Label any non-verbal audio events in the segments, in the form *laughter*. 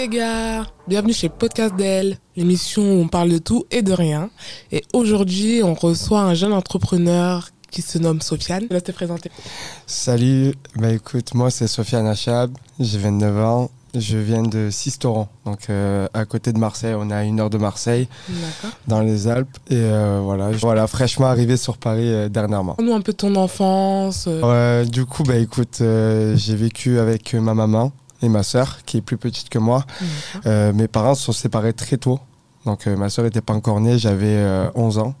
les gars, bienvenue chez Podcast d'elle, l'émission où on parle de tout et de rien. Et aujourd'hui, on reçoit un jeune entrepreneur qui se nomme Sofiane. Laisse te présenter. Salut, bah écoute, moi c'est Sofiane Achab, j'ai 29 ans, je viens de Sisteron, donc euh, à côté de Marseille, on est à une heure de Marseille, dans les Alpes, et euh, voilà, je- voilà, fraîchement arrivé sur Paris euh, dernièrement. Parle-nous un peu ton enfance. euh, Ouais, du coup, bah écoute, j'ai vécu avec ma maman et ma sœur, qui est plus petite que moi. D'accord. Euh, mes parents se sont séparés très tôt, donc euh, ma sœur n'était pas encore née, j'avais euh, 11 ans.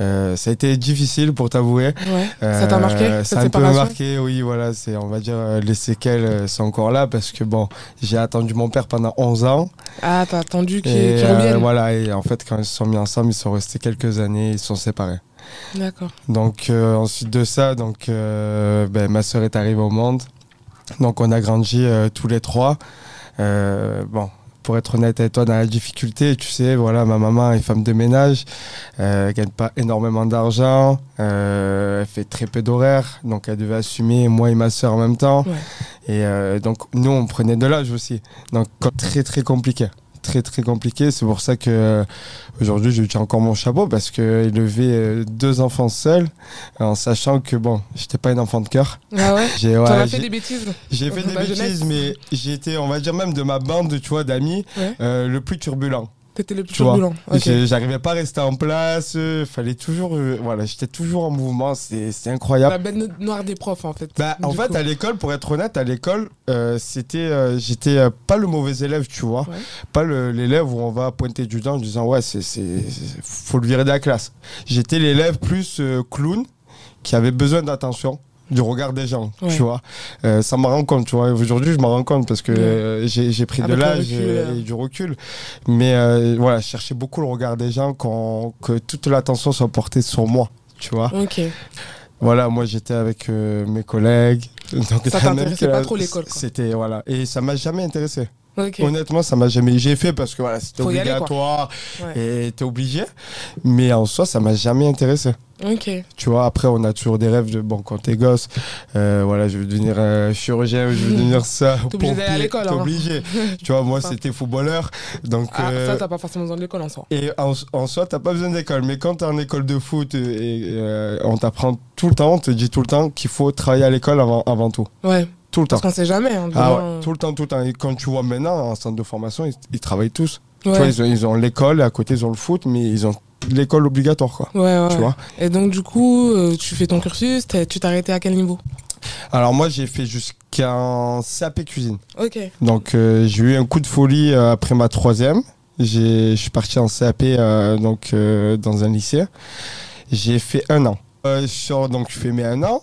Euh, ça a été difficile pour t'avouer. Ouais. Ça t'a marqué cette Ça a un peu séparation marqué, oui, voilà. C'est, on va dire, les séquelles sont encore là parce que bon, j'ai attendu mon père pendant 11 ans. Ah, t'as attendu qu'il revienne. voilà, et en fait, quand ils se sont mis ensemble, ils sont restés quelques années, ils se sont séparés. D'accord. Donc ensuite de ça, donc ben, ma sœur est arrivée au monde. Donc on a grandi euh, tous les trois. Euh, bon, pour être honnête avec toi, dans la difficulté, tu sais, voilà, ma maman est femme de ménage, euh, elle gagne pas énormément d'argent, euh, elle fait très peu d'horaires, donc elle devait assumer moi et ma sœur en même temps. Ouais. Et euh, donc nous, on prenait de l'âge aussi. Donc très très compliqué. Très très compliqué. C'est pour ça que euh, aujourd'hui je tiens encore mon chapeau parce que élever euh, deux enfants seuls, en sachant que bon, j'étais pas un enfant de cœur. Ah ouais? *laughs* J'ai T'en ouais, as fait des bêtises j'ai fait des bêtises, jeunesse? mais été, on va dire même de ma bande, tu vois, d'amis, Ouais. euh, le plus turbulent. T'étais le plus turbulent. J'arrivais pas à rester en place. euh, fallait toujours, euh, voilà, j'étais toujours en mouvement. C'est incroyable. La bête no- noire des profs, en fait. Bah, en fait, coup. à l'école, pour être honnête, à l'école, euh, c'était, j'étais pas le mauvais élève, tu vois, Ouais. pas l'élève où on va pointer du doigt en disant ouais, c'est, faut le virer de la classe. J'étais l'élève plus clown qui avait besoin d'attention du regard des gens, Ouais. tu vois. Euh, ça me rend compte, tu vois. Aujourd'hui, je m'en rends compte parce que Ouais. j'ai, pris Avec de l'âge et, et du recul. Mais euh, voilà, je cherchais beaucoup le regard des gens, qu'on- que toute l'attention soit portée sur moi, tu vois. Ok. Voilà, moi j'étais avec euh, mes collègues. Donc, Ça t'intéressait pas trop l'école. C'était voilà, et ça m'a jamais intéressé. Honnêtement, ça m'a jamais. J'ai fait parce que voilà, c'était aller, obligatoire Ouais. et t'es obligé. Mais en soi, ça m'a jamais intéressé. Tu vois, après, on a toujours des rêves de bon quand t'es gosse. euh, voilà, je veux devenir euh, chirurgien, je veux devenir ça. *laughs* T'es obligé d'aller à l'école, T'es hein. obligé. *laughs* tu vois, moi c'était footballeur, donc. Ah, euh, ça, t'as pas forcément besoin de l'école en soi. et en, en soi, t'as pas besoin d'école. Mais quand t'es en école de foot et, et, euh, on t'apprend tout le temps, on te dit tout le temps qu'il faut travailler à l'école avant, avant tout. Ouais. Tout le temps. Parce qu'on sait jamais. Hein, Ah ouais, tout le temps, tout le temps. Et quand tu vois maintenant, en centre de formation, ils, ils travaillent tous. Tu Ouais. vois, ils ont, ils ont l'école, et à côté, ils ont le foot, mais ils ont l'école obligatoire, quoi. Ouais, ouais. Tu vois Et donc, du coup, euh, tu fais ton cursus, tu t'es arrêté à quel niveau? Alors, moi, j'ai fait jusqu'en CAP cuisine. Ok. Donc, euh, j'ai eu un coup de folie euh, après ma troisième. Je suis parti en CAP euh, donc, euh, dans un lycée. J'ai fait un an. Euh, je sors, donc, je fais mes un an.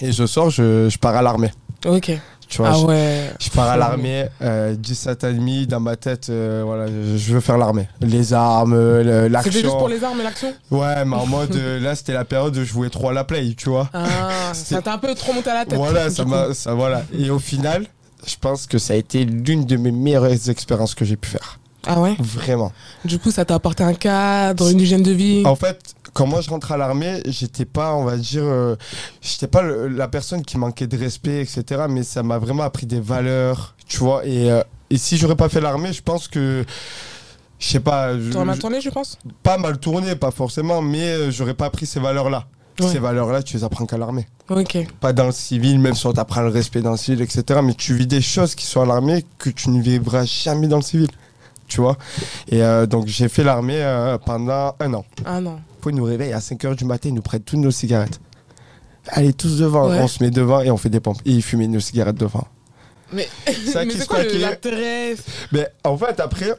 Et je sors, je, je pars à l'armée. Ok. Tu vois, Ah je- ouais. Je pars à l'armée, euh, 17 ans et demi, dans ma tête, euh, voilà, je, veux faire l'armée. Les armes, l'action. C'était juste pour les armes et l'action? Ouais, mais en *laughs* mode, euh, là, c'était la période où je jouais trop à la play, tu vois. Ah, ça t'a un peu trop monté à la tête. Voilà, ça ça, voilà. Et au final, je pense que ça a été l'une de mes meilleures expériences que j'ai pu faire. Ah ouais? Vraiment. Du coup, ça t'a apporté un cadre, une hygiène de vie? En fait, quand moi je rentre à l'armée, j'étais pas, on va dire, euh, j'étais pas le- la personne qui manquait de respect, etc. Mais ça m'a vraiment appris des valeurs, tu vois. Et, euh, et si j'aurais pas fait l'armée, je pense que, je sais pas, T'aurais mal tourné, je pense? Pas mal tourné, pas forcément, mais euh, j'aurais pas appris ces valeurs-là. Ouais. Ces valeurs-là, tu les apprends qu'à l'armée. Ok. Pas dans le civil, même si on t'apprend le respect dans le civil, etc. Mais tu vis des choses qui sont à l'armée que tu ne vivras jamais dans le civil. Tu vois Et euh, donc j'ai fait l'armée euh, pendant un an. Ah non. Ils nous réveillent à 5h du matin, ils nous prêtent toutes nos cigarettes. Allez, tous devant, Ouais. on se met devant et on fait des pompes. Et ils fumaient nos cigarettes devant. Mais, *laughs* Ça mais qui c'est se quoi le- paquait. l'intérêt Mais en fait, après,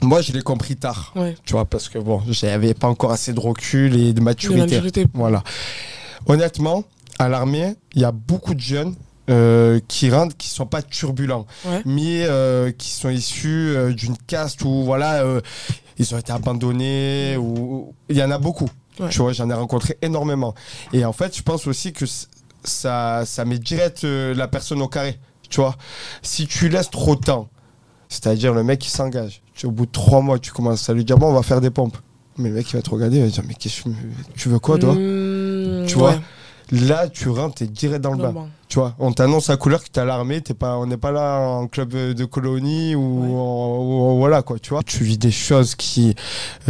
moi, je l'ai compris tard. Ouais. Tu vois, parce que bon, j'avais pas encore assez de recul et de De maturité. maturité. Voilà. Honnêtement, à l'armée, il y a beaucoup de jeunes euh, qui rentrent, qui sont pas turbulents, Ouais. mais euh, qui sont issus euh, d'une caste où voilà, euh, ils ont été abandonnés. Ou il y en a beaucoup. Ouais. Tu vois, j'en ai rencontré énormément. Et en fait, je pense aussi que ça, ça met direct euh, la personne au carré. Tu vois, si tu laisses trop de temps, c'est-à-dire le mec qui s'engage, au bout de trois mois, tu commences à lui dire bon, on va faire des pompes. Mais le mec, il va te regarder, il va dire mais qu'est-ce que tu veux- tu veux quoi, toi? Mmh, Tu vois? ouais. Là, tu rentres, t'es direct dans le bain. Tu vois, on t'annonce la couleur que t'es à l'armée, t'es pas, on n'est pas là en club de colonie ou, Ouais. en- ou- voilà quoi, tu vois. Tu vis des choses qui,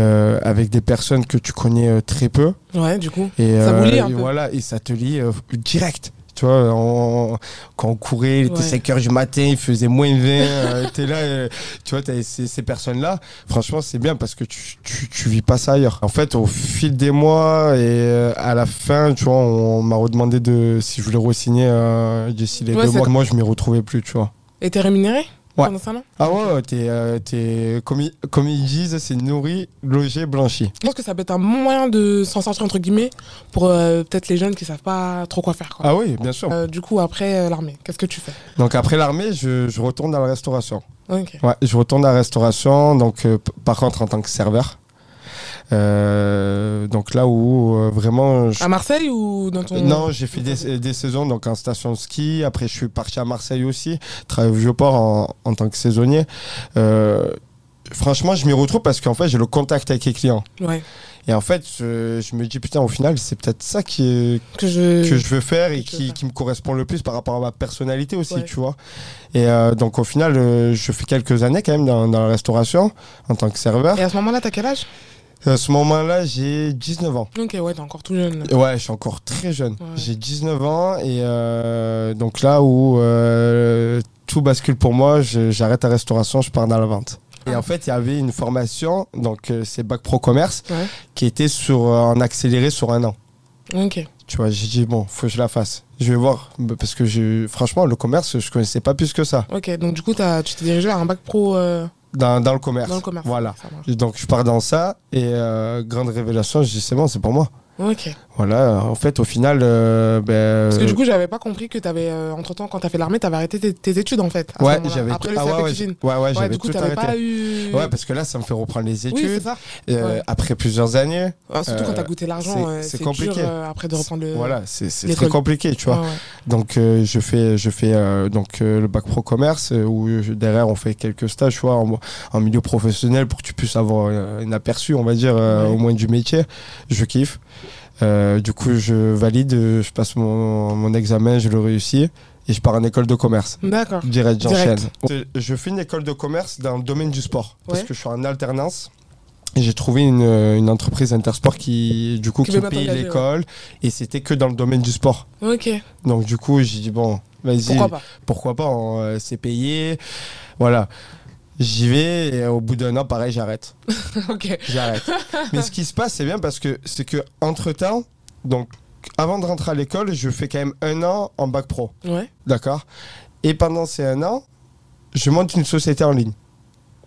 euh, avec des personnes que tu connais euh, très peu. Ouais, du coup. Et, Ça vous lie un et peu. voilà, et ça te lie euh, direct. Tu vois, on- quand on courait, il était Ouais. 5 heures du matin, il faisait moins 20, *laughs* euh, t'es là, euh, tu vois, t'as ces, ces personnes-là. Franchement, c'est bien parce que tu, tu, tu vis pas ça ailleurs. En fait, au fil des mois et euh, à la fin, tu vois, on m'a redemandé de, si je voulais re-signer, euh, d'ici les Ouais, deux mois. Moi, je m'y retrouvais plus, tu vois. Et t'es rémunéré? Ouais. pendant ça, non Ah ouais, t'es, euh, t'es- comme, ils, comme ils disent, c'est nourri, logé, blanchi. Je pense que ça peut être un moyen de s'en sortir, entre guillemets, pour euh, peut-être les jeunes qui savent pas trop quoi faire. Quoi. Ah oui, bien sûr. Euh, du coup, après euh, l'armée, qu'est-ce que tu fais? Donc après l'armée, je, je retourne dans la restauration. Ok. Ouais, je retourne à la restauration, donc par contre en tant que serveur. Euh, donc là où euh, vraiment. je- À Marseille ou dans ton. Non, j'ai fait des, des saisons donc en station de ski. Après, je suis parti à Marseille aussi, travailler au Vieux-Port en, en tant que saisonnier. Euh, franchement, je m'y retrouve parce qu'en fait, j'ai le contact avec les clients. Ouais. Et en fait, je, je me dis, putain, au final, c'est peut-être ça qui est, Que je. que je veux faire et qui, faire. qui me correspond le plus par rapport à ma personnalité aussi, Ouais. tu vois. Et euh, donc au final, euh, je fais quelques années quand même dans, dans la restauration en tant que serveur. Et à ce moment-là, t'as quel âge? À ce moment-là, j'ai 19 ans. Ok, ouais, t'es encore tout jeune. Ouais, je suis encore très jeune. Ouais. J'ai 19 ans et euh, donc là où euh, tout bascule pour moi, j'arrête la restauration, je pars dans la vente. Et Ah. en fait, il y avait une formation, donc euh, c'est Bac Pro Commerce, Ouais. qui était sur, en accéléré sur un an. Ok. Tu vois, j'ai dit, bon, faut que je la fasse. Je vais voir. Bah, Parce que franchement, le commerce, je connaissais pas plus que ça. Ok, donc du coup, t'as- tu t'es dirigé vers un bac pro euh, Dans, dans le commerce. dans le commerce. Voilà. Donc, je pars dans ça. Et euh, grande révélation, je dis, c'est bon, c'est pour moi. Ok. Voilà. En fait, au final, euh, ben, Parce que euh, du coup, j'avais pas compris que t'avais, euh, entre temps, quand t'as fait l'armée, t'avais arrêté tes, tes études en fait. ouais, j'avais Après tout- le ah ouais, ouais, cuisine. ouais, ouais, Ouais, j'avais du coup, t'avais arrêté. pas eu. Ouais, parce que là, ça me fait reprendre les Oui, études. ça. Euh, Ouais. Après plusieurs années, Ah, surtout quand euh, t'as goûté l'argent, c'est- euh, compliqué. dur euh, après de reprendre le. voilà, c'est très compliqué, tu vois. Donc euh, je fais, je fais euh, donc euh, le bac pro commerce euh, où derrière on fait quelques stages, tu vois, en, en milieu professionnel pour que tu puisses avoir euh, un aperçu, on va dire, euh, au moins du métier. Je kiffe. Euh, du coup, je valide, je passe mon, mon examen, je le réussis et je pars en école de commerce. D'accord. Direct, j'enchaîne. Je fais une école de commerce dans le domaine du sport parce que je suis en alternance. Et J'ai trouvé une, une entreprise intersport qui, du coup, Qui paye l'école et c'était que dans le domaine du sport. Ok. Donc du coup, j'ai dit bon, vas-y, Pourquoi pas? Pourquoi pas, on, euh, c'est payé. Voilà. J'y vais et au bout d'un an, pareil, j'arrête. *laughs* Ok. J'arrête. *laughs* Mais ce qui se passe, c'est bien parce que c'est que entre temps, donc avant de rentrer à l'école, je fais quand même un an en bac pro, Ouais. d'accord? Et pendant ces un an, je monte une société en ligne,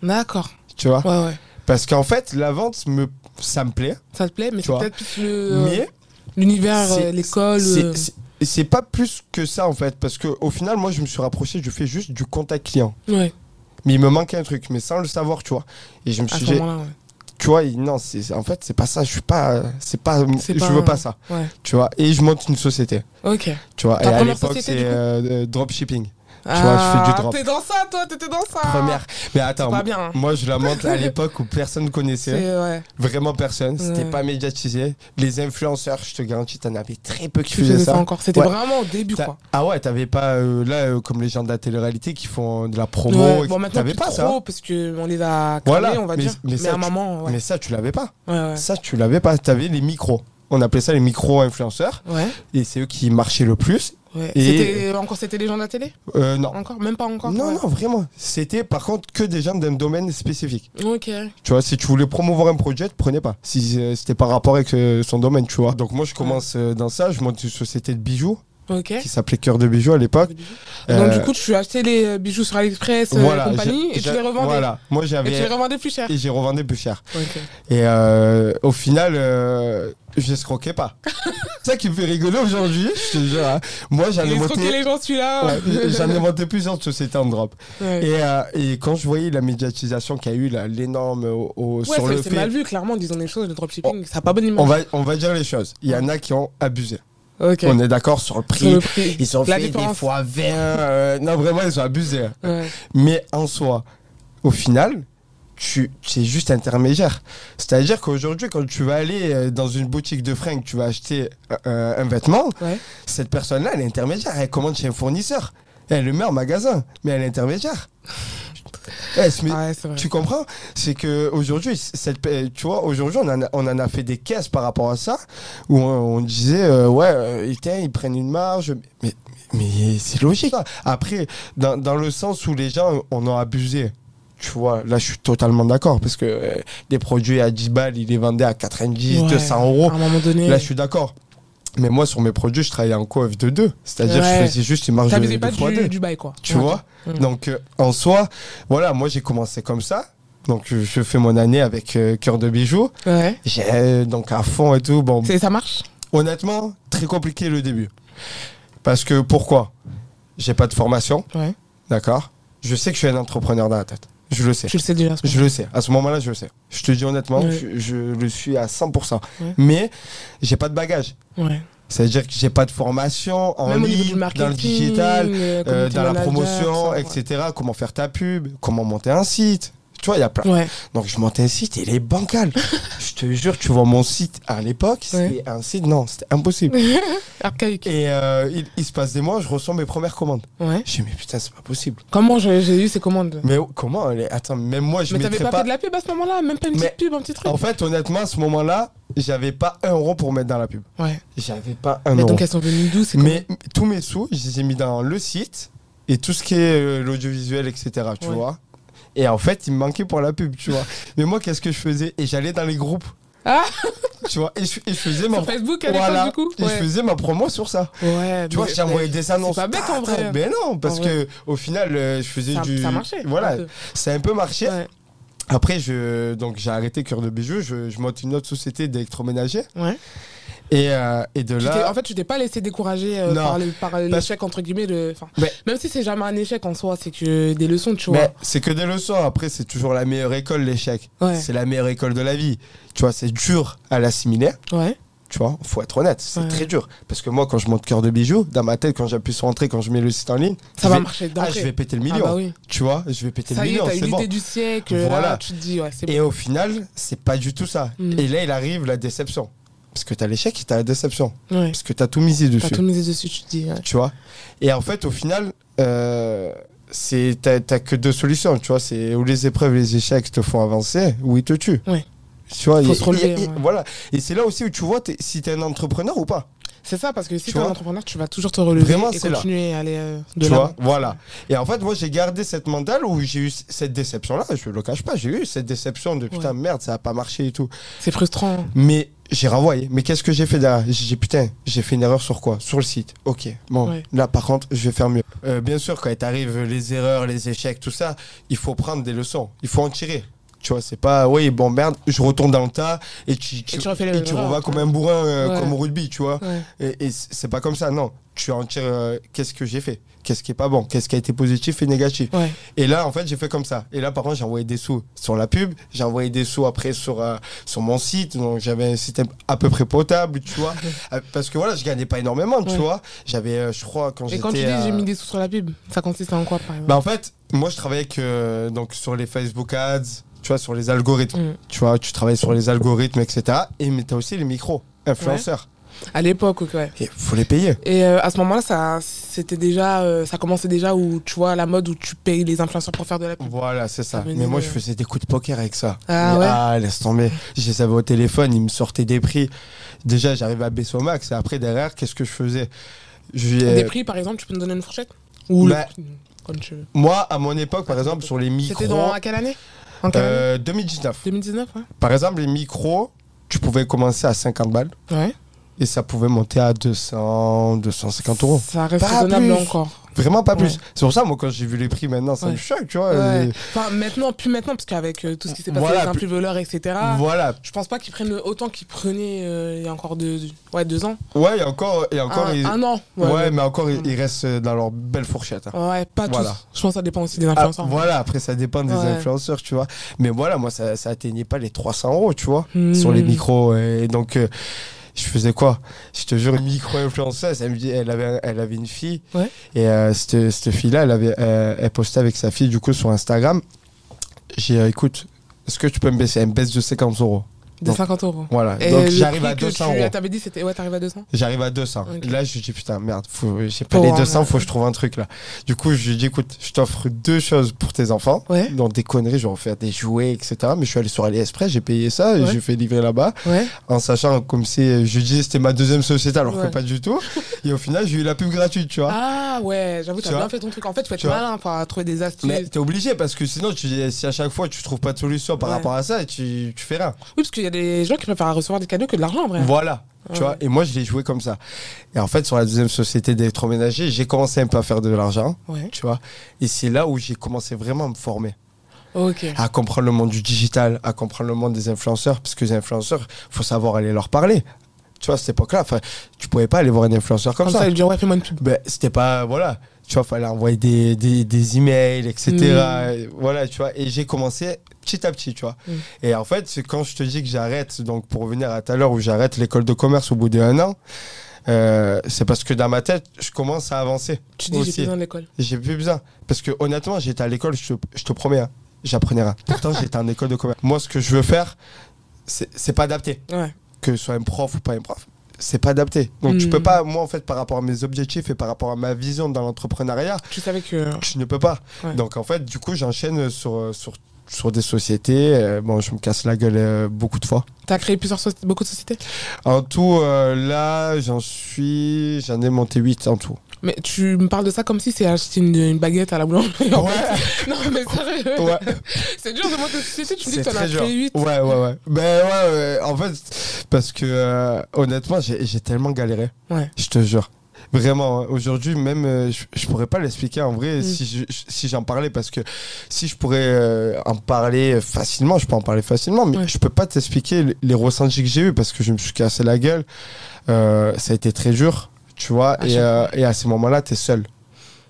D'accord. tu vois? Ouais, ouais. Parce qu'en fait, la vente me, ça me plaît, Ça te plaît, mais c'est peut-être plus le. mais L'univers, euh, l'école. euh, c'est pas plus que ça en fait, parce que au final, moi, je me suis rapproché, je fais juste du contact client. Ouais. Mais il me manquait un truc, mais sans le savoir, tu vois. Et je me suis dit, tu vois, non, c'est en fait, c'est pas ça. Je suis pas, c'est pas, je pas veux pas ça, Ouais. tu vois. Et je monte une société, Ok. tu vois. Ta et à l'époque, c'est euh, dropshipping. Vois, je fais du Ah, drop. T'es dans ça, toi, t'étais dans ça. Première. Mais attends, pas bien. hein. moi, je la monte à *laughs* l'époque où personne connaissait. Ouais. Vraiment personne. C'était Ouais. pas médiatisé. Les influenceurs, je te garantis, t'en avais très peu qui Tu faisaient ça encore. C'était Ouais. vraiment au début, quoi. Ah ouais, t'avais pas euh, là euh, comme les gens de la télé-réalité qui font de la promo. Bon, maintenant, t'avais pas trop, ça. parce qu'on les a Voilà, cramés, on va mais- dire. mais Mais, ça, à un tu- moment, ouais. Mais ça, tu l'avais pas. Ouais, ouais. Ça, tu l'avais pas. T'avais les micros. On appelait ça les micro-influenceurs. Ouais. Et c'est eux qui marchaient le plus. Ouais. C'était encore c'était les gens de la télé? Euh, non. Encore? Même pas encore? Non, ouais. non, vraiment. C'était par contre que des gens d'un domaine spécifique. Ok. Tu vois, si tu voulais promouvoir un projet, prenais pas. Si euh, c'était par rapport avec euh, son domaine, tu vois. Donc moi, je commence dans ça. Je monte une société de bijoux Qui s'appelait Cœur de bijoux à l'époque. Donc, Euh, du coup, tu acheté les euh, bijoux sur AliExpress euh, voilà, et compagnie j'ai- et tu les revendais. Voilà. Moi, Et tu les j'avais. revendais plus cher. Et j'ai revendu plus cher. Et euh, au final, euh, j'escroquais pas. *laughs* c'est ça qui me fait rigoler aujourd'hui. Je te jure. hein. Moi, j'en ai monté. les gens, celui-là. Ouais, J'en ai monté plusieurs de sociétés en drop. Ouais. Et, euh, et quand je voyais la médiatisation qu'il y a eu, l'énorme Ouais, sur le fait. mal vu, clairement, disons des choses, le dropshipping, ça a pas bonne image. On va, on va dire les choses. Il y en a qui ont abusé. On est d'accord sur le prix. le prix. Ils ont La fait des fois 20. euh, non, vraiment, ils ont abusé. Ouais. Mais en soi, au final, tu, tu es juste intermédiaire. C'est-à-dire qu'aujourd'hui, quand tu vas aller euh, dans une boutique de fringues, tu vas acheter euh, un vêtement, Ouais. cette personne-là, elle est intermédiaire. Elle commande chez un fournisseur. Elle le met en magasin, mais elle est intermédiaire. Ouais, tu comprends? C'est que aujourd'hui, cette, pa- tu vois, aujourd'hui, on en, a, on en a fait des caisses par rapport à ça, où on, on disait, euh, ouais, euh, tiens, ils prennent une marge, mais, mais c'est logique. Après, dans, dans le sens où les gens en ont abusé, tu vois, là, je suis totalement d'accord, parce que euh, des produits à 10 balles, ils les vendaient à 90, Ouais. 200 euros. À un moment donné, Là, je suis d'accord. Mais moi, sur mes produits, je travaillais en coef de 2. C'est-à-dire, Ouais. je faisais juste une marge de, de pas fois du, deux. du bail, quoi. Tu Ouais. vois Mm. Donc, euh, en soi, voilà, moi, j'ai commencé comme ça. Donc, euh, je fais mon année avec euh, Cœur de Bijoux. Ouais. J'ai euh, donc à fond et tout. Bon, C'est- Ça marche? honnêtement, très compliqué le début. Parce que pourquoi? J'ai pas de formation, Ouais. d'accord? Je sais que je suis un entrepreneur dans la tête. Je le sais. Tu le sais déjà. Je le sais. À ce moment-là, je le sais. Je te dis honnêtement, Ouais. je, je le suis à 100%. Ouais. Mais j'ai pas de bagage. Ouais. C'est-à-dire que j'ai pas de formation en Même ligne, marketing, dans le digital, euh, euh, dans la promotion, etc. Comment faire ta pub, comment monter un site. Tu vois, il y a plein. Ouais. Donc je montais un site et il est bancal. *laughs* je te jure, tu vois mon site à l'époque, Ouais. c'était un site, non, c'était impossible. *laughs* Archaïque. et euh, il, il se passe des mois, je reçois mes premières commandes. Ouais. Je dis mais putain, c'est pas possible. Comment j'ai eu ces commandes? Mais oh, comment Attends, même moi je Mais t'avais pas, pas. fait de la pub à ce moment-là? Même pas une Mais- petite pub, un petit truc? En fait, honnêtement, à ce moment-là, j'avais pas un euro pour mettre dans la pub. Ouais. J'avais pas un Mais euro. donc elles sont venues d'où c'est Mais tous mes sous, je les ai mis dans le site et tout ce qui est euh, l'audiovisuel, etc. Tu Ouais. vois. Et en fait, il me manquait pour la pub, tu vois. Mais moi, qu'est-ce que je faisais? Et j'allais dans les groupes. Ah Tu vois. Et je, et je faisais ma Facebook à voilà. du coup? Et Ouais. je faisais ma promo sur ça. Ouais. Tu vois, j'ai envoyé des annonces. C'est pas bête en vrai. Mais non, parce En que au final, euh, je faisais Ça, du. ça marchait. Voilà, peu. c'est un peu marché. Ouais. Après, je, donc j'ai arrêté Cœur de Bijoux. Je, je monte une autre société d'électroménager. Ouais. Et, euh, et de là. en fait, tu t'es pas laissé décourager euh, par le- par l'échec, entre guillemets. De... Mais- Même si c'est jamais un échec en soi, c'est que des leçons, tu Mais vois. c'est que des leçons. Après, c'est toujours la meilleure école, l'échec. Ouais. C'est la meilleure école de la vie. Tu vois, c'est dur à l'assimiler. Ouais. Tu vois, faut être honnête, c'est Ouais. très dur. Parce que moi, quand je monte cœur de bijoux, dans ma tête, quand j'appuie sur entrée, quand je mets le site en ligne, Ça va vais- marcher Ah, je vais péter le Ah million. bah oui. Tu vois, je vais péter Ça le y est, million, t'as eu c'est l'idée bon. du siècle. Voilà. Là, tu te dis, ouais, c'est Et bon. au final, c'est pas du tout ça. Mm. Et là, il arrive la déception. Parce que t'as l'échec et t'as la déception. Ouais. Parce que t'as tout misé dessus. tout misé dessus, tu te dis. ouais. Tu vois? Et en fait, au final, euh, t'as t'as que deux solutions. Tu vois, c'est ou les épreuves, les échecs te font avancer, ou ils te tuent. Ouais. Tu vois, Faut et- se relever, et- et- ouais. Voilà. Et c'est là aussi où tu vois si t'es un entrepreneur ou pas. C'est ça, parce que si Tu t'es un entrepreneur, tu vas toujours te relever Vraiment, et c'est là. continuer à aller euh, de tu vois, voilà. Et en fait, moi, j'ai gardé cette mentale où j'ai eu cette déception-là. Je le cache pas, j'ai eu cette déception de putain, merde, ça a pas marché et tout. C'est frustrant. Mais j'ai renvoyé. Mais qu'est-ce que j'ai fait derrière? J'ai dit putain, j'ai fait une erreur sur quoi? Sur le site. Ok. Bon, Ouais. là par contre, je vais faire mieux. Euh, bien sûr, quand t'arrives les erreurs, les échecs, tout ça, il faut prendre des leçons. Il faut en tirer. Tu vois, c'est pas, oui, bon merde, je retourne dans le tas et tu, tu, Et et comme un bourrin, euh, Ouais. comme au rugby, tu vois. Ouais. Et, et c'est pas comme ça, non. Tu en tires euh, qu'est-ce que j'ai fait? Qu'est-ce qui est pas bon? Qu'est-ce qui a été positif et négatif? Ouais. Et là, en fait, j'ai fait comme ça. Et là, par contre, j'ai envoyé des sous sur la pub. J'ai envoyé des sous après sur, euh, sur mon site. Donc, j'avais un système à peu près potable, tu vois. *laughs* Euh, Parce que voilà, je gagnais pas énormément, tu Ouais. vois. J'avais, euh, je crois, quand Et j'étais. quand tu dis j'ai mis des sous sur la pub, ça consiste en quoi par exemple? Bah, en fait, moi, je travaillais donc, sur les Facebook Ads, tu vois, sur les algorithmes. Mm. Tu vois, tu travailles sur les algorithmes, etc. Et mais t'as aussi les micros, influenceurs. À l'époque, ok, ouais. Et faut les payer. Et euh, à ce moment-là, ça, c'était déjà, euh, ça commençait déjà où tu vois la mode où tu payes les influenceurs pour faire de la pub. Voilà, c'est ça. Mais moi, je faisais des coups de poker avec ça. Ah Mais- ouais Ah, laisse tomber. Je les avais au téléphone, ils me sortaient des prix. Déjà, j'arrivais à baisser au max. Et après, derrière, qu'est-ce que je faisais? Je, Des prix, par exemple, tu peux me donner une fourchette? Ou Bah, le prix, comme tu veux. Moi, à mon époque, par exemple, sur les micros. C'était dans à quelle année? En quelle année? Euh, 2019. 2019, ouais. Par exemple, les micros, tu pouvais commencer à 50 balles. Ouais. Et ça pouvait monter à 200, 250 euros. Ça reste Pas raisonnable plus. encore. Vraiment pas plus. C'est pour ça, moi, quand j'ai vu les prix maintenant, ça me Ouais. choque, tu vois. Ouais. Enfin, maintenant, plus maintenant, parce qu'avec euh, tout ce qui s'est passé, Voilà, les plus- influx voleurs, etc. Voilà. Je pense pas qu'ils prennent autant qu'ils prenaient euh, il y a encore deux, ouais, deux ans. Ouais, et encore, et encore un, ils- un an. Ouais, mais encore, ils, ils restent dans leur belle fourchette. hein. Ouais, pas Voilà. tous. Je pense que ça dépend aussi des Ah, influenceurs. voilà, après ça dépend des influenceurs, tu vois. Mais voilà, moi ça, ça atteignait pas les 300 euros, tu vois, Hmm. sur les micros. Et donc, euh, je faisais quoi? Je te jure, une micro-influenceuse, elle, elle, avait, elle avait une fille. Ouais. Et euh, cette, cette fille-là, elle, avait, euh, elle postait avec sa fille, du coup, sur Instagram. J'ai dit, écoute, est-ce que tu peux me baisser? Elle me baisse de 50 euros. De Donc, 50 euros. Voilà. Et Donc j'arrive à que 200 tu euros. T'avais dit, c'était. Ouais, t'arrives à 200 J'arrive à 200. Ok. Là, je dis putain, merde, faut, j'ai pas Faut les voir, 200, faut ouais. que je trouve un truc là. Du coup, je lui dis écoute, je t'offre deux choses pour tes enfants. Ouais. Donc des conneries, je vais faire des jouets, etc. Mais je suis allé sur AliExpress, j'ai payé ça et Ouais. j'ai fait livrer là-bas. Ouais. En sachant comme si je lui disais c'était ma deuxième société alors que pas du tout. Et au final, j'ai eu la pub gratuite, tu vois. Ah ouais, j'avoue, t'as bien fait ton truc. En fait, tu faut être Tu malin, enfin, trouver des astuces. Mais t'es obligé parce que sinon, tu, si à chaque fois tu trouves pas de solution par rapport à ça, tu, tu fais rien. Oui, parce qu'il y a des gens qui préfèrent recevoir des cadeaux que de l'argent en vrai. Voilà. Tu Ouais. vois, et moi je l'ai joué comme ça. Et en fait, sur la deuxième société d'électroménager, j'ai commencé un peu à faire de l'argent, Ouais. tu vois. Et c'est là où j'ai commencé vraiment à me former, Ok. à comprendre le monde du digital, à comprendre le monde des influenceurs, parce que les influenceurs, faut savoir aller leur parler. Tu vois, à cette époque-là, enfin, tu pouvais pas aller voir un influenceur comme, Comme ça. ça, il dit ouais, fais-moi une pub. Ben, c'était pas voilà tu vois fallait envoyer des, des, des emails etc. Et voilà tu vois et j'ai commencé petit à petit tu vois. Et en fait c'est quand je te dis que j'arrête donc pour revenir à tout à l'heure où j'arrête l'école de commerce au bout d'un an euh, c'est parce que dans ma tête je commence à avancer Tu dis, j'ai plus besoin de l'école. j'ai plus besoin. Parce que honnêtement j'étais à l'école je te, je te promets hein, j'apprenais rien. Pourtant *laughs* j'étais en école de commerce. Moi ce que je veux faire c'est c'est pas adapté Ouais. que ce soit un prof ou pas un prof, c'est pas adapté. Donc tu Mm. peux pas, moi en fait, par rapport à mes objectifs et par rapport à ma vision dans l'entrepreneuriat, Tu savais que. je ne peux pas. Ouais. Donc en fait, du coup, j'enchaîne sur, sur, sur des sociétés. Euh, bon, je me casse la gueule euh, beaucoup de fois. T'as créé plusieurs beaucoup de sociétés? En tout, euh, là, j'en suis, j'en ai monté 8 en tout. Mais tu me parles de ça comme si c'est acheter une, une baguette à la boulangerie. Ouais. *laughs* Non, mais sérieux. Ouais. *laughs* C'est dur de monter société, tu me dis que t'en as créé 8. Ouais, ouais, ouais. Ben ouais, ouais. En fait, parce que euh, honnêtement, j'ai tellement galéré. Ouais. Je te jure. Vraiment, hein. aujourd'hui, même, euh, je, je pourrais pas l'expliquer en vrai Mm. si je- si j'en parlais, parce que si je pourrais euh, en parler facilement, je peux en parler facilement, mais Ouais. je peux pas t'expliquer les, les ressentis que j'ai eu parce que je me suis cassé la gueule. Euh, ça a été très dur, tu vois, À et, chaque euh, et à ces moments-là, t'es seul.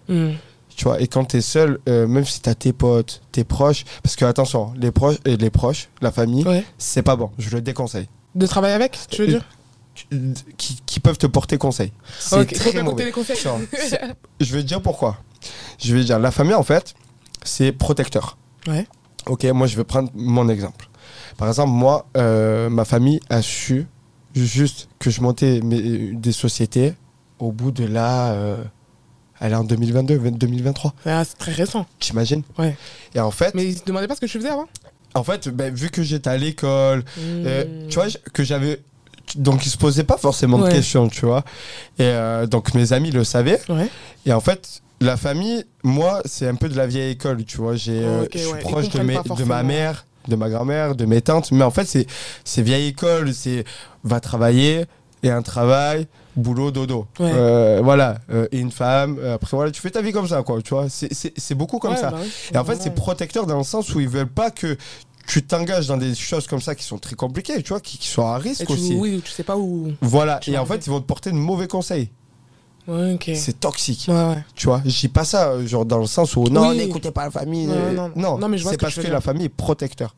Hmm. Tu vois, et quand t'es seul, euh, même si t'as tes potes, tes proches, parce que attention, les proches et les proches, la famille, Ouais. c'est pas bon. Je le déconseille. De travailler avec, tu veux dire Qui, qui peuvent te porter conseil. C'est Ok, faut très *laughs* mauvais. les conseils. Genre, *laughs* Je vais te dire pourquoi. Je vais te dire, la famille, en fait, c'est protecteur. Ouais. Ok, moi, je vais prendre mon exemple. Par exemple, moi, euh, ma famille a su juste que je montais mes- des sociétés au bout de là. Euh, elle est en 2022, 2023. Ah, c'est très récent. T'imagines Ouais. Et en fait, Mais ils se demandaient pas ce que tu faisais avant? En fait ben, vu que j'étais à l'école, euh, Hmm. tu vois, que j'avais. Donc, ils se posaient pas forcément Ouais. de questions, tu vois. Et euh, donc, mes amis le savaient. Ouais. Et en fait, la famille, moi, c'est un peu de la vieille école, tu vois. J'ai, euh, je suis ouais. Proche de, mes- de ma mère, de ma grand-mère, de mes tantes. Mais en fait, c'est, c'est vieille école, c'est va travailler et un travail, boulot, dodo. Ouais. Euh, voilà, euh, une femme. euh, Après, voilà, tu fais ta vie comme ça, quoi, tu vois. C'est, beaucoup comme Ouais, ça. bah oui. Et en fait, c'est protecteur dans le sens où ils veulent pas que tu t'engages dans des choses comme ça qui sont très compliquées, tu vois, qui, qui sont à risque Et tu, aussi. oui, tu sais pas où. Voilà, et en fait, ils vont te porter de mauvais conseils. Ouais. C'est toxique. Ouais. Tu vois, je dis pas ça euh, genre dans le sens où non, Oui. n'écoutez pas la famille. Non, non, non, mais c'est ce que parce que veux la famille est protecteur.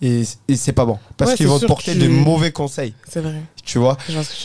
Et, et c'est pas bon. Parce Ouais, qu'ils vont te porter tu- de mauvais conseils. C'est vrai. Tu vois.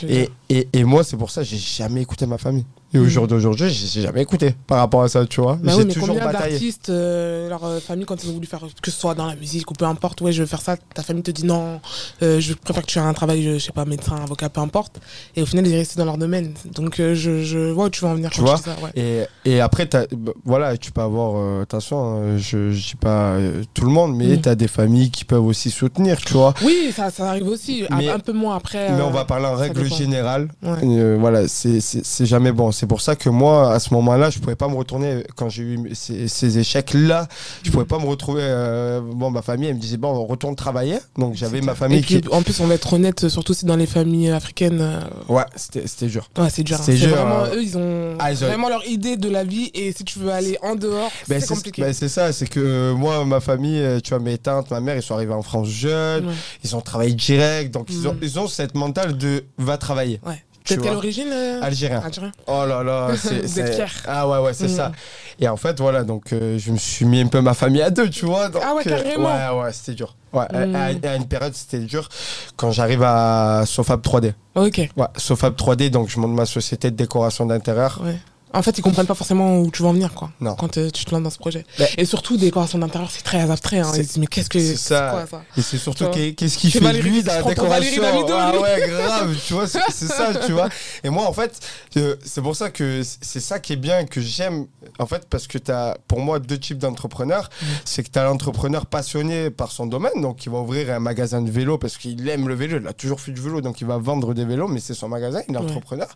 Et, et, et moi, c'est pour ça que j'ai jamais écouté ma famille. Et au Mhm. jour d'aujourd'hui, j'ai jamais écouté par rapport à ça, tu vois. Bah j'ai oui, mais toujours combien d'artistes, euh, leur euh, famille, quand ils ont voulu faire, que ce soit dans la musique ou peu importe, ouais, je veux faire ça, ta famille te dit non, euh, je préfère que tu aies un travail, je, je sais pas, médecin, avocat, peu importe. Et au final, ils restent dans leur domaine. Donc, euh, je, je vois où tu vas en venir Tu quand vois dis ça, ouais. Et, et après, bah, voilà, tu peux avoir, attention, hein, je, je dis pas tout le monde, mais Mhm. tu as des familles qui peuvent aussi soutenir, tu vois. Oui, ça, ça arrive aussi, un- Mais- un peu moins après. Mais on va parler en règle dépend. générale. Ouais. Voilà, c'est jamais bon. C'est pour ça que moi, à ce moment-là, je pouvais pas me retourner quand j'ai eu ces, ces échecs-là. Je pouvais pas me retrouver. euh, bon, ma famille, elle me disait bon, on retourne travailler. Donc j'avais ma Et famille puis, qui. en plus, on va être honnête, surtout si dans les familles africaines, euh, Ouais, c'était c'était dur. ouais, c'est dur. hein. C'est C'est dur, vraiment, euh. eux, ils ont Ah, ils ont- vraiment leur idée de la vie. Et si tu veux aller en dehors, Ben, c'est c'est compliqué. ben, c'est ça, c'est que euh, moi, ma famille, tu vois, mes tantes, ma mère, ils sont arrivés en France jeunes, Ouais. ils ont travaillé direct, donc ils, ont, Mm. ils ont cette mentale de va travailler. Ouais. Tu quelle origine euh, Algérien. Algérien. Oh là là, *laughs* c'est. Vous c'est- êtes fiers. Ah ouais, ouais, c'est Mm. ça. Et en fait, voilà, donc euh, je me suis mis un peu ma famille à deux, tu vois. donc, Ah ouais, euh, carrément. ouais, ouais, c'était dur. Ouais, à- Mm. à, à une période, c'était dur. Quand j'arrive à Sofab 3D. Ok. Ouais, Sofab 3D, donc je monte ma société de décoration d'intérieur. Ouais. En fait, ils comprennent pas forcément où tu vas en venir, quoi. Non. Quand euh, tu te lances dans ce projet. Bah- Et surtout, décoration d'intérieur, c'est très abstrait. Hein. Ils disent, mais qu'est-ce que c'est ça. quoi, ça Et c'est surtout qu'est-ce qu'il fait Valérie lui dans la décoration? Damido, Ah ouais, grave, tu vois, c'est ça, tu vois. Et moi, en fait, euh, c'est pour ça que c'est ça qui est bien, que j'aime, en fait, parce que tu as, pour moi, deux types d'entrepreneurs. Mm. C'est que tu as l'entrepreneur passionné par son domaine, donc il va ouvrir un magasin de vélo parce qu'il aime le vélo, il a toujours fait du vélo, donc il va vendre des vélos, mais c'est son magasin, il est Ouais. entrepreneur.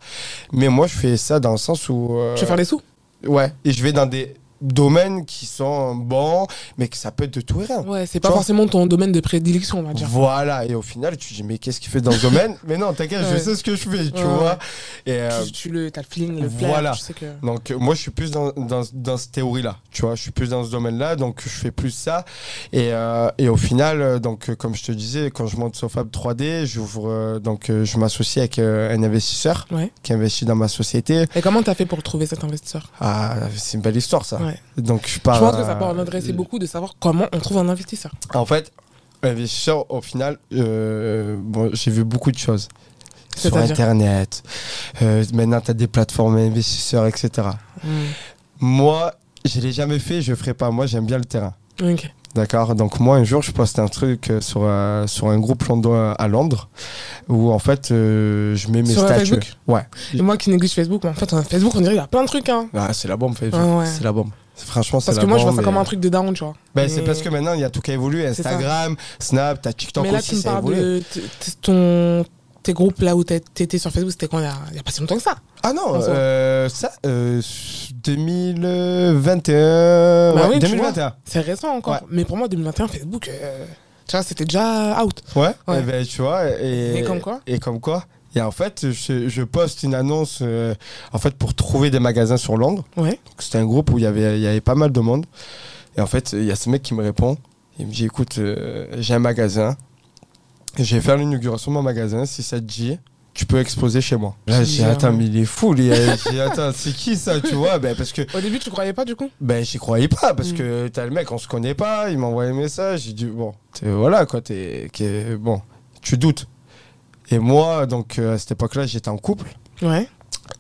Mais moi, je fais ça dans le sens où... euh, Tu veux faire des sous? Ouais, et je vais dans des domaines qui sont bons, mais que ça peut être de tout et rien. Ouais, c'est pas vois. forcément ton domaine de prédilection, on va dire. Voilà, et au final, tu te dis, mais qu'est-ce qu'il fait dans ce domaine? Mais non, t'inquiète, je sais ce que je fais, tu Ouais, vois. ouais. Et euh, Tu, tu le, as le feeling, le flair, voilà. tu sais que... donc, euh, moi, je suis plus dans, dans, dans cette théorie-là, tu vois. Je suis plus dans ce domaine-là, donc je fais plus ça. Et, euh, et au final, euh, donc, euh, comme je te disais, quand je monte Sofab 3D, j'ouvre, euh, donc, euh, je m'associe avec euh, un investisseur qui investit dans ma société. Et comment t'as fait pour trouver cet investisseur? Ah, c'est une belle histoire, ça. Ouais. Donc, je pense que ça peut en adresser beaucoup de savoir comment on trouve un investisseur. En fait, investisseur, au final, euh, bon, j'ai vu beaucoup de choses. Sur Internet. Euh, maintenant, tu as des plateformes investisseurs, etc. Hmm. Moi, je l'ai jamais fait, je le ferai pas. Moi, j'aime bien le terrain. Ok. D'accord Donc, moi, un jour, je poste un truc euh, sur, euh, sur un groupe londonien à Londres où, en fait, euh, je mets mes Sur statuts. Facebook Ouais. Et moi qui néglige Facebook, mais en fait, Facebook, on dirait il y a plein de trucs. Hein. Ah, c'est la bombe, Facebook. Ah ouais. C'est la bombe. Franchement, c'est Parce que moi, je vois ça comme un truc de daron, tu vois. Ben, c'est parce que maintenant, il y a tout qui a évolué. Instagram, Snap, t'as TikTok Mais là, aussi, tu me parles de ton, tes groupes là où t'étais sur Facebook, c'était quand il y, a, pas si longtemps que ça? Ah non, euh, ça, euh, 2021. Bah ouais, oui, tu 2021. C'est récent encore. Ouais. Mais pour moi, 2021, Facebook, euh, tu vois, c'était déjà out. Ouais, Ouais. eh ben, tu vois. Et, Et comme quoi Et comme quoi. Et en fait, je, je poste une annonce euh, en fait, pour trouver des magasins sur Londres. Ouais. C'était un groupe où il y avait, il y avait pas mal de monde. Et en fait, il y a ce mec qui me répond. Il me dit écoute, euh, j'ai un magasin. Je vais faire l'inauguration de mon magasin. Si ça te dit, tu peux exposer chez moi. Là, j'ai attends, mais il est fou. lui. J'ai dit attends, c'est qui ça, tu vois? Ben, Parce que Au début, tu croyais pas du coup? Ben, j'y croyais pas parce Mm. que t'as le mec, on se connaît pas, il m'envoie un message, j'ai dit bon, voilà quoi, t'es, bon, tu doutes. Et moi, donc euh, à cette époque-là, j'étais en couple Ouais.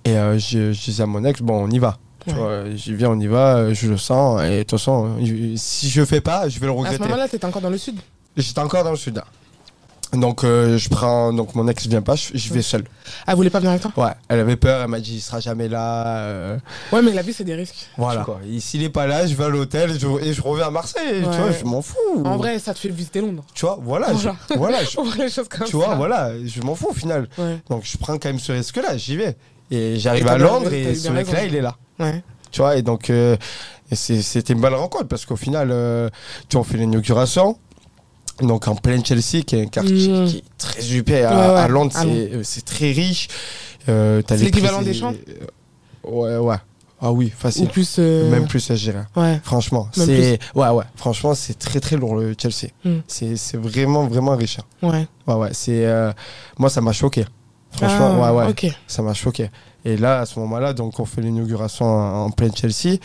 et euh, je, je disais à mon ex, bon, on y va. Tu Ouais. vois, j'y viens, on y va, euh, je le sens et de toute façon, euh, si je fais pas, je vais le À ce regretter. moment-là, t'étais encore dans le sud? J'étais encore dans le sud. là. Donc euh, je prends, donc mon ex vient pas, je, je vais seul. Ah, elle voulait pas venir avec toi? Ouais, elle avait peur, elle m'a dit il sera jamais là. euh, Ouais, mais la vie, c'est des risques. voilà. Quoi. Et S'il est pas là, je vais à l'hôtel et je, et je reviens à Marseille. Tu Ouais. vois, je m'en fous. En vrai, ça te fait visiter Londres. Tu vois, voilà. je- Voilà. voilà *laughs* je- On voit les choses comme tu ça. vois, voilà. Je m'en fous au final. Ouais. Donc je prends quand même ce risque-là, j'y vais. Et Et j'arrive t'as à bien- Londres t'as eu et bien ce mec-là, raison. il est là. Ouais. Tu vois, et donc euh, et c'est- c'était une belle rencontre parce qu'au final, euh, tu vois, on fait l'inauguration. Donc en plein Chelsea, qui est un quartier Mm. qui est très super. À, Ouais, ouais, à Londres, à c'est Londres. c'est très riche. Euh, C'est l'équivalent des champs Ouais, ouais. Ah oui, Ou facile. plus. euh, Même plus, dirais. Ouais. Franchement, c'est ouais ouais. Franchement, c'est très très lourd le Chelsea. Mm. C'est c'est vraiment vraiment riche. hein. Ouais. Ouais ouais. C'est euh, moi ça m'a choqué. Franchement, Ah, ouais ouais. Ça m'a choqué. Et là à ce moment-là, donc on fait l'inauguration en, en plein Chelsea.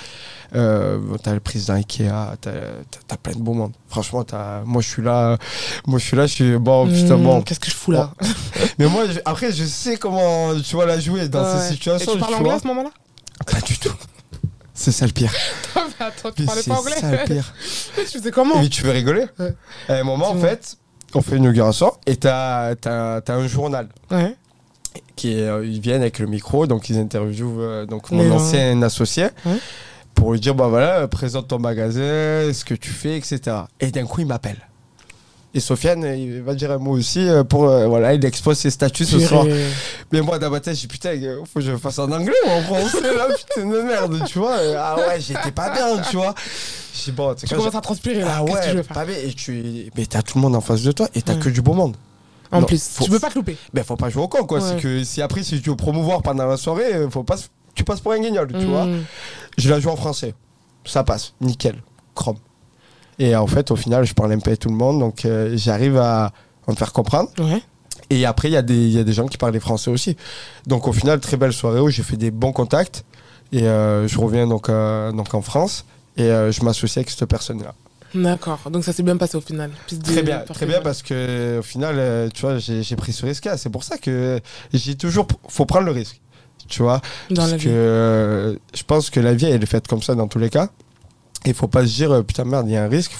Euh, t'as le président Ikea, t'as plein de beau monde. Franchement, t'as moi je suis là, moi je suis là, je suis bon putain Hmm, bon. Qu'est-ce que je fous là *laughs* Mais moi je- après je sais comment tu vois la jouer dans Ouais. ces Et situations. tu parles anglais vois. à ce moment-là Pas du tout. C'est ça le pire. *laughs* Mais attends, tu Mais parlais C'est pas anglais ça le pire. *laughs* Tu faisais comment Mais tu veux rigoler Ouais. À un moment, en fait, on fait une inauguration et t'as as, un journal Ouais. Qui euh, ils viennent avec le micro, donc ils interviewent euh, donc mon non. ancien associé Ouais. pour lui dire bah voilà, présente ton magasin, ce que tu fais, etc. Et d'un coup, il m'appelle. Et Sofiane, il va dire un mot aussi euh, pour euh, voilà, il expose ses statuts ce soir. Mais moi, dans ma tête, j'ai putain, euh, faut que je fasse en anglais ou en français là, putain de merde, tu vois. Ah ouais, j'étais pas bien, tu vois. J'ai bon, tu Tu commences à transpirer là. ah Qu'est-ce que ouais, vais faire? pas bien. Et tu... Mais t'as tout le monde en face de toi et t'as Ouais. que du beau monde. En Non, plus, faut- tu peux pas te louper. Ben faut pas jouer au con quoi. Ouais. C'est que si après si tu veux promouvoir pendant la soirée, euh, faut pas tu passes pour un guignol, tu vois. Je la joue en français. Ça passe, nickel. Chrome. Et en fait au final je parle un peu à tout le monde donc euh, j'arrive à, me faire comprendre. Ouais. Et après il y, a des- il y a des gens qui parlaient français aussi. Donc au final très belle soirée où j'ai fait des bons contacts. Et euh, je reviens donc, euh, donc en France et je m'associe avec cette personne-là. D'accord. Donc ça s'est bien passé au final. Très bien, très bien parce que au final, euh, tu vois, j'ai pris ce risque-là. C'est pour ça que j'ai toujours, faut prendre le risque. Tu vois Dans la Parce que euh, je pense que la vie, elle est faite comme ça dans tous les cas. Il faut pas se dire, euh, putain, merde, il y a un risque.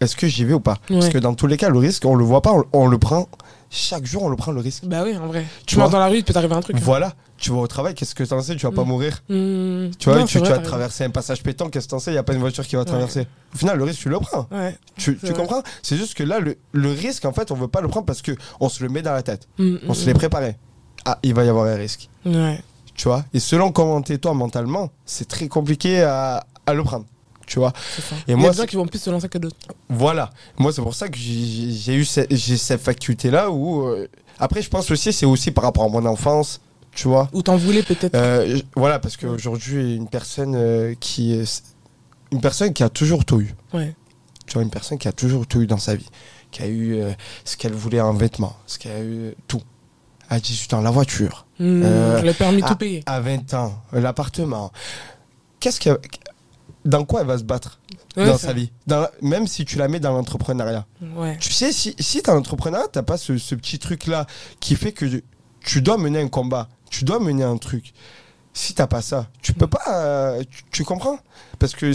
Est-ce que j'y vais ou pas? Parce que dans tous les cas, le risque, on le voit pas, on, on le prend. Chaque jour, on le prend le risque. Bah oui, en vrai. Tu vois dans la rue, il peut t'arriver un truc. hein. Voilà. Tu vas au travail, qu'est-ce que t'en sais? Tu vas pas Mm. mourir. Hmm. Tu vois, Non, tu, vas traverser un passage pétant, qu'est-ce que t'en sais? Il n'y a pas une voiture qui va Ouais. traverser. Au final, le risque, tu le prends. Ouais. Tu, comprends? C'est juste que là, le, le risque, en fait, on veut pas le prendre parce que on se le met dans la tête. Hmm, On se l'est préparé. Ah, il va y avoir un risque. Ouais. Tu vois? Et selon comment t'es toi mentalement, c'est très compliqué à, à le prendre. Tu vois. Et Il y moi, a des gens qui vont plus se lancer que d'autres. Voilà. Moi, c'est pour ça que j'ai eu ce- j'ai cette faculté-là où. euh, Après, je pense aussi, c'est aussi par rapport à mon enfance. Tu vois Ou t'en voulais peut-être. Euh, Voilà, parce qu'aujourd'hui, une personne euh, qui. est- Une personne qui a toujours tout eu. Ouais. Tu vois, une personne qui a toujours tout eu dans sa vie. Qui a eu ce qu'elle voulait en vêtements. Ce qu'elle a eu tout. À 18 ans, la voiture. Hmm, Euh, le permis ah, tout payé. À 20 ans, l'appartement. Qu'est-ce que. Dans quoi elle va se battre Ouais, dans sa vie Dans- Même si tu la mets dans l'entrepreneuriat. Ouais. Tu sais, si, si l'entrepreneuriat, tu pas ce, ce petit truc-là qui fait que tu dois mener un combat, tu dois mener un truc. Si t'as pas ça, tu peux pas. euh, tu, tu comprends? Parce que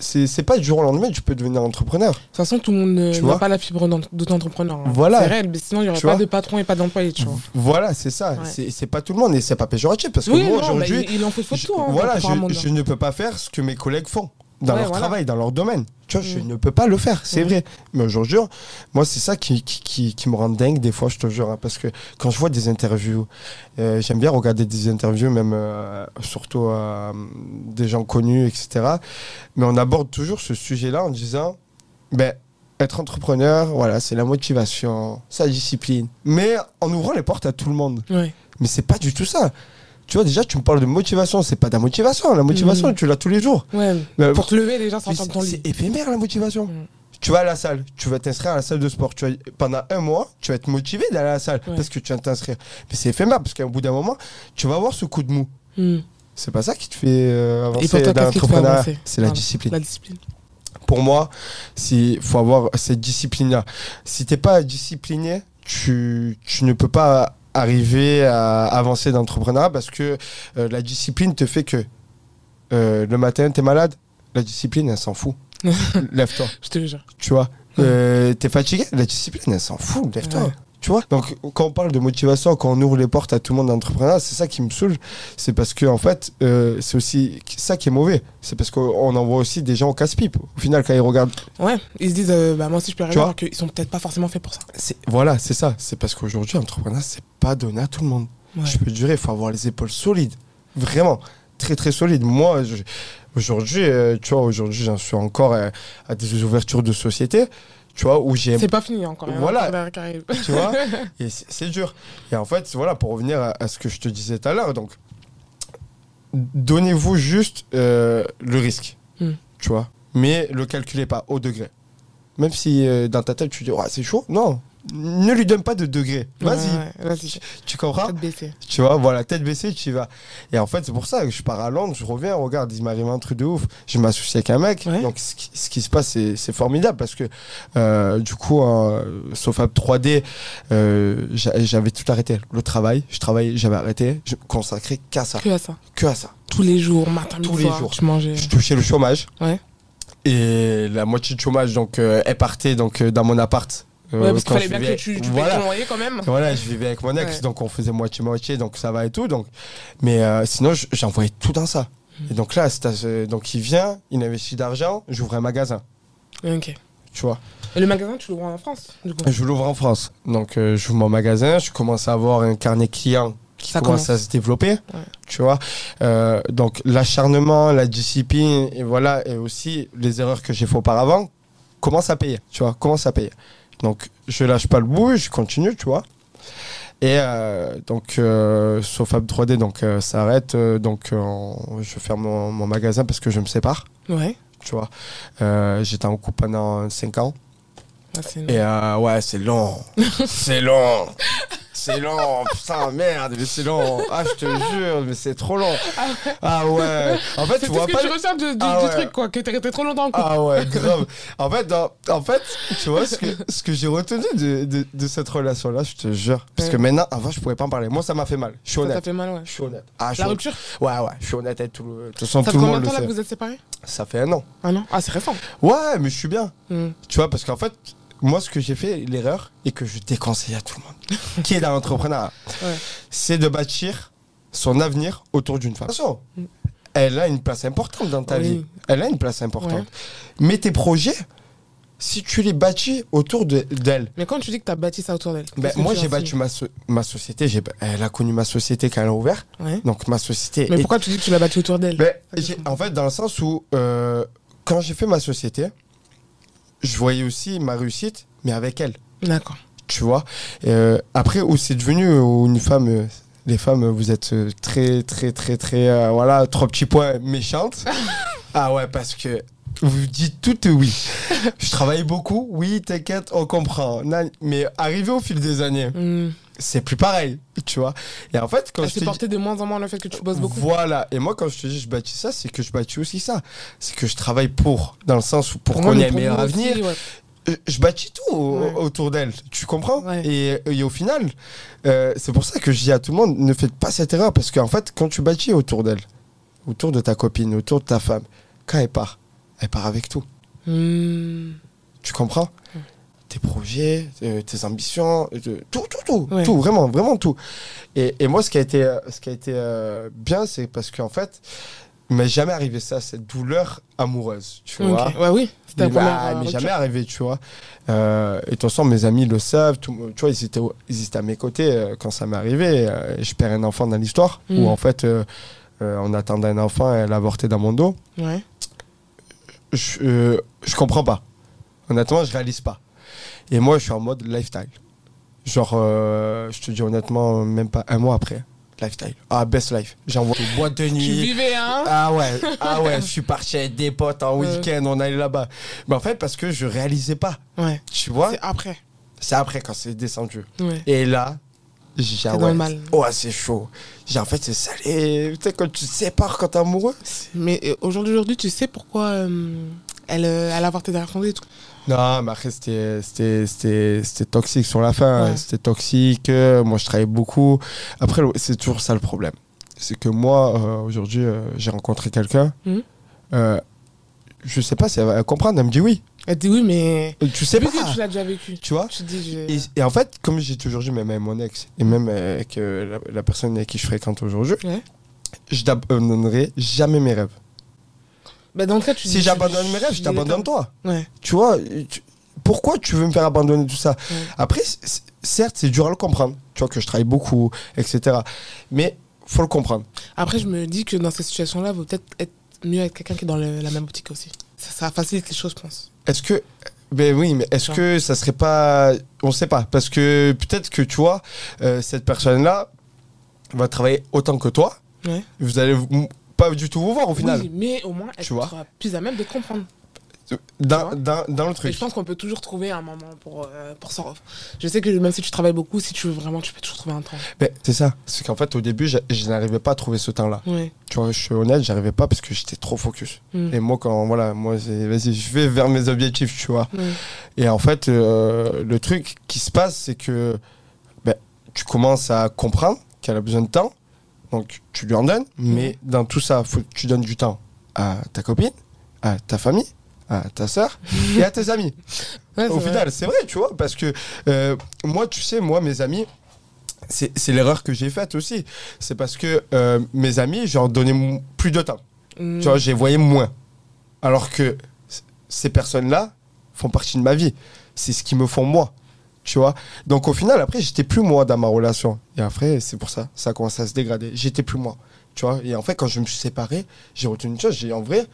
c'est- pas du jour au lendemain que tu peux devenir entrepreneur. De toute façon, tout le monde n'a pas la fibre d'auto-entrepreneur. hein. Voilà. C'est réel, mais sinon, il n'y aurait Tu pas vois de patron et pas d'employé, tu vois. Voilà, c'est ça. Ouais. C'est C'est pas tout le monde et c'est pas péjoratif parce que Oui, moi bah, aujourd'hui. il, il en faut, faut je- tout. Hein, voilà, je ne peux pas faire ce que mes collègues font dans Ouais, leur voilà. travail, dans leur domaine. Tu vois, je Mm. ne peux pas le faire, c'est Mm. vrai. Mais aujourd'hui, moi, c'est ça qui, qui, qui, qui me rend dingue des fois, je te jure. hein, parce que quand je vois des interviews, euh, j'aime bien regarder des interviews, même euh, surtout euh, des gens connus, etc. Mais on aborde toujours ce sujet-là en disant, ben, être entrepreneur, voilà, c'est la motivation, c'est la discipline. Mais en ouvrant les portes à tout le monde. Ouais. Mais c'est pas du tout ça. Tu vois, déjà, tu me parles de motivation. C'est pas de la motivation. La motivation, Mhm. tu l'as tous les jours. Ouais. Mais- Pour te lever, déjà, mais sortir de ton c'est éphémère, la motivation. Mhm. Tu vas à la salle, tu vas t'inscrire à la salle de sport. Tu vas, pendant un mois, tu vas être motivé d'aller à la salle Ouais. parce que tu vas t'inscrire. Mais c'est éphémère parce qu'au bout d'un moment, tu vas avoir ce coup de mou. Hmm. C'est pas ça qui te fait euh, avancer dans l'entrepreneuriat. C'est la discipline. La discipline. Pour moi, il faut avoir cette discipline-là. Si t'es pas discipliné, tu, tu ne peux pas arriver à avancer dans l'entrepreneuriat parce que euh, la discipline te fait que euh, le matin, t'es malade, la discipline, elle s'en fout. *laughs* Lève-toi, Je te jure. tu vois. Euh, t'es fatigué, la discipline, elle s'en fout, lève-toi. Ouais. Tu vois Donc, quand on parle de motivation, quand on ouvre les portes à tout le monde d'entrepreneuriat, c'est ça qui me saoule. C'est parce que, en fait, euh, c'est aussi ça qui est mauvais. C'est parce qu'on envoie aussi des gens au casse-pipe. Au final, quand ils regardent Ouais. Ils se disent, euh, bah, moi aussi, je peux arriver, alors qu'ils sont peut-être pas forcément faits pour ça. Voilà, c'est ça. C'est parce qu'aujourd'hui, l'entrepreneuriat, c'est pas donné à tout le monde. Ouais. Je peux dire, il faut avoir les épaules solides. Vraiment. Très, très solides. Moi, je- aujourd'hui, euh, tu vois, aujourd'hui, j'en suis encore à des ouvertures de société, tu vois, où j'ai. C'est pas fini encore. Voilà. *laughs* Tu vois *laughs* Et c'est dur. Et en fait, voilà, pour revenir à, à ce que je te disais tout à l'heure, donc, donnez-vous juste euh, le risque, Hmm. tu vois, mais le calculez pas au degré. Même si euh, dans ta tête, tu dis, ouais, c'est chaud, non. Ne lui donne pas de degré. Vas-y. Ouais, ouais, Vas-y. Tu comprends Tête baissée. Tu vois, voilà, tête baissée, tu y vas. Et en fait, c'est pour ça que je pars à Londres, je reviens, regarde, il m'arrive un truc de ouf. Je m'associe avec un mec. Ouais. Donc, ce qui, ce qui se passe, c'est formidable parce que, euh, du coup, euh, Sofab 3D, euh, j'a- j'avais tout arrêté. Le travail, je travaillais, j'avais arrêté. Je me consacrais qu'à ça. Que à ça. Que à ça. Tous les jours, matin, Tous les soir, jours. Tu mangeais. Je touchais le chômage. Ouais. Et la moitié de chômage, donc, euh, elle partait donc, euh, dans mon appart. Euh, Ouais, parce qu'il fallait bien que tu, tu Voilà. payes ton loyer quand même. Voilà, je vivais avec mon ex, Ouais. donc on faisait moitié-moitié, donc ça va et tout. Donc... Mais euh, sinon, j'envoyais tout dans ça. Et donc là, donc il vient, il investit d'argent, j'ouvre un magasin, Ok. tu vois. Et le magasin, tu l'ouvres en France, du coup? Je l'ouvre en France. Donc euh, j'ouvre mon magasin, je commence à avoir un carnet client qui Ça commence, commence. à se développer, tu vois. Euh, donc l'acharnement, la discipline, et voilà, et aussi les erreurs que j'ai fait auparavant commencent à payer, tu vois, commencent à payer. Donc je lâche pas le bout, je continue, tu vois. Et euh, donc, euh, Sofab 3D donc, euh, s'arrête. euh, donc, euh, je ferme mon, mon magasin parce que je me sépare. Ouais. Tu vois, j'étais en couple pendant 5 ans. Ah, c'est Et euh, ouais, c'est long. *laughs* c'est long. C'est long, putain, merde, mais c'est long. Ah, je te jure, mais c'est trop long. Ah ouais. En fait, tu tout vois ce pas. que tu ressens du, du- Ah du ouais. truc, quoi, que t'es resté trop longtemps couple. Ah ouais, grave. En fait, dans- en fait tu vois, ce que, ce que j'ai retenu de, de, de cette relation-là, je te jure. Parce que maintenant, avant, je pouvais pas en parler. Moi, ça m'a fait mal. Je suis Ça t'a honnête. fait mal, ouais. Je suis honnête. Ah, je La honnête. rupture Ouais, ouais, je suis honnête avec tout le. Façon, Ça tout fait combien de le temps là que vous êtes séparés? Ça fait un an. Ah non Ah, c'est récent. Ouais, mais je suis bien. Hmm. Tu vois, parce qu'en fait, moi, ce que j'ai fait, l'erreur, et que je déconseille à tout le monde, *laughs* qui est dans l'entrepreneuriat, Ouais. c'est de bâtir son avenir autour d'une femme. Attention, Mm. elle a une place importante dans ta Oui. vie. Elle a une place importante. Ouais. Mais tes projets, si tu les bâtis autour de- d'elle, Mais quand tu dis que t'as bâti ça autour d'elle ben, moi tu j'ai battu ma, so- ma société, elle a connu ma société quand elle a ouvert, Ouais. donc ma société. Mais est- pourquoi tu dis que tu l'as bâti autour d'elle? Ben, en fait, dans le sens où euh, quand j'ai fait ma société, je voyais aussi ma réussite, mais avec elle. D'accord. tu vois. Euh, après, où c'est devenu une femme, euh, les femmes, vous êtes euh, très, très, très, très, euh, voilà, trois petits points méchantes. *laughs* ah ouais, parce que vous dites toutes oui. Je travaille beaucoup, oui, t'inquiète, on comprend. Mais arrivé au fil des années, Hmm. C'est plus pareil, tu vois. Et en fait, quand Elle je s'est te dis- portée de moins en moins le fait que tu bosses beaucoup. voilà. Et moi, quand je te dis je bâtis ça, c'est que je bâtis aussi ça. C'est que je travaille pour, dans le sens où pour, qu'on ait un meilleur aussi, avenir, ouais. euh, je bâtis tout au- Ouais. autour d'elle, tu comprends? Ouais. et, et au final, euh, c'est pour ça que je dis à tout le monde, ne faites pas cette erreur, parce qu'en fait, quand tu bâtis autour d'elle, autour de ta copine, autour de ta femme, quand elle part, elle part avec tout. Hmm. Tu comprends? Tes projets, euh, tes ambitions, tout, tout, tout, Ouais. tout, vraiment, vraiment tout. Et, et moi, ce qui a été, euh, ce qui a été euh, bien, c'est parce qu'en fait, il m'est jamais arrivé ça, cette douleur amoureuse, tu vois. Ouais, oui. C'était la première. bah, mais rupture. jamais arrivé, tu vois. Euh, et de toute façon, mes amis le savent. tout- tu vois, ils étaient, ils étaient à mes côtés euh, quand ça m'est arrivé. je perds un enfant dans l'histoire, Mm. où en fait, on attendait un enfant et elle a avorté dans mon dos. Ouais. Je, je comprends pas. Honnêtement, je réalise pas. Et moi, je suis en mode lifestyle. Genre, euh, je te dis honnêtement, même pas un mois après, lifestyle. Ah, best life. J'envoie une boîte de Tu nuit. vivais, hein? Ah ouais, ah ouais, je suis parti avec des potes en week-end, on allait là-bas. Mais en fait, parce que je réalisais pas. Ouais. Tu vois? C'est après. C'est après quand c'est descendu. Ouais. Et là, j'ai ah ouais. Ouais, c'est chaud. J'ai en fait, c'est salé. Tu sais, quand tu te sépares quand t'es amoureux. Mais euh, aujourd'hui, aujourd'hui, tu sais pourquoi euh, elle, euh, elle a avorté derrière son et tout? Non, mais après, c'était- toxique sur la fin. Ouais. C'était toxique. euh, Moi, je travaillais beaucoup. Après, c'est toujours ça le problème. C'est que moi, euh, aujourd'hui, euh, j'ai rencontré quelqu'un. Mhm. Euh, je sais pas si elle va comprendre. Elle me dit oui. Elle dit oui, mais. Tu sais pas. que tu l'as déjà vécu. Tu vois? Tu dis, je- Et, et en fait, comme j'ai toujours dit, même avec mon ex, et même avec la, la personne avec qui je fréquente aujourd'hui, Ouais. je n'abandonnerai jamais mes rêves. Bah, dans le cas, tu Si j'abandonne mes rêves, je t'abandonne toi. Ouais. Tu vois, tu- pourquoi tu veux me faire abandonner tout ça Ouais. Après, certes, c'est dur à le comprendre. Tu vois que je travaille beaucoup, etc. Mais faut le comprendre. Après, je me dis que dans ces situations-là, il vaut peut-être être mieux avec quelqu'un qui est dans le- la même boutique aussi. Ça, ça facilite les choses, je pense. Est-ce que. Ben oui, mais est-ce que ça serait pas. On sait pas. Parce que peut-être que tu vois, euh, cette personne-là va travailler autant que toi. Ouais. Vous allez pas du tout vous voir au final. Oui, mais au moins, elle Tu vois plus à même de comprendre. Vois dans, le Et truc. je pense qu'on peut toujours trouver un moment pour, euh, pour s'en Je sais que même si tu travailles beaucoup, si tu veux vraiment, tu peux toujours trouver un temps. Ben, c'est ça. C'est qu'en fait, au début, je, je n'arrivais pas à trouver ce temps-là. Ouais. Tu vois, je suis honnête, j'arrivais pas parce que j'étais trop focus. Mm. Et moi, quand, voilà, moi, c'est, vas-y, je vais vers mes objectifs, tu vois. Et en fait, euh, le truc qui se passe, c'est que ben, tu commences à comprendre qu'elle a besoin de temps. Donc, tu lui en donnes. Mais dans tout ça, faut que tu donnes du temps à ta copine, à ta famille, à ta soeur et à tes *laughs* amis. Ouais, Au final, c'est vrai, tu vois, parce que euh, moi, tu sais, moi, mes amis, c'est l'erreur que j'ai faite aussi. C'est parce que euh, mes amis, j'en donnais plus de temps. Tu vois, j'ai voyais moins. Alors que ces personnes-là font partie de ma vie. C'est ce qui me font moi. Tu vois Donc au final, après, j'étais plus moi dans ma relation. Et après, c'est pour ça, ça a commencé à se dégrader. J'étais plus moi. Tu vois Et en fait, quand je me suis séparé, j'ai retenu une chose. J'ai en vrai,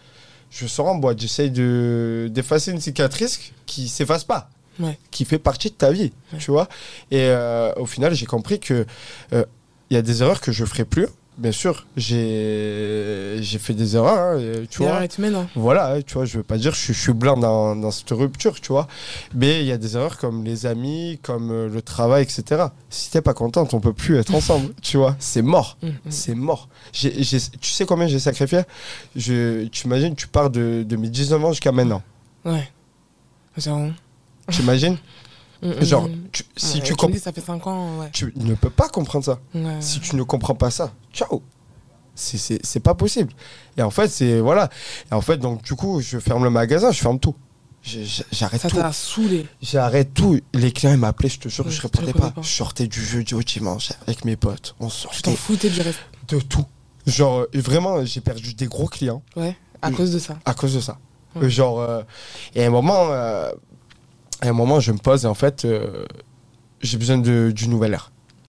je sors en boîte. J'essaye de d'effacer une cicatrice qui s'efface pas. Ouais. Qui fait partie de ta vie. Ouais. Tu vois Et euh, au final, j'ai compris que euh, il y a des erreurs que je ferai plus bien sûr, j'ai fait des erreurs, hein, tu vois. Humaine. hein. Voilà, tu vois, je veux pas dire que je, suis- je suis blanc dans, dans cette rupture, tu vois. Mais il y a des erreurs comme les amis, comme euh, le travail, etc. Si t'es pas contente, on peut plus être *laughs* ensemble, tu vois. C'est mort. Mm, mm. C'est mort. J'ai- tu sais combien j'ai sacrifié? Je, Tu imagines, tu pars de, de mes 19 ans jusqu'à maintenant. Ouais. J'avoue. Tu imagines? *laughs* Genre, mm. tu- si Ouais, tu comprends. dis, ça fait 5 ans, ouais. Tu ne peux pas comprendre ça. Ouais. Si tu ne comprends pas ça, ciao. C'est- C'est c'est pas possible. Et en fait, c'est. Voilà. Et en fait, donc, du coup, je ferme le magasin, je ferme tout. J'arrête Ça tout. t'a saoulé. J'arrête tout. Les clients, ils m'appelaient, je te jure, Ouais, je répondais pas. pas. Je sortais du jeudi au dimanche avec mes potes. On Tu t'en sortait foutais du reste. de tout. Genre, euh, vraiment, j'ai perdu des gros clients Ouais. À cause de ça. à cause de ça. Ouais. Euh, Genre, euh, et à un moment, euh, à un moment, je me pose et en fait, euh, j'ai besoin de- d'une nouvelle ère.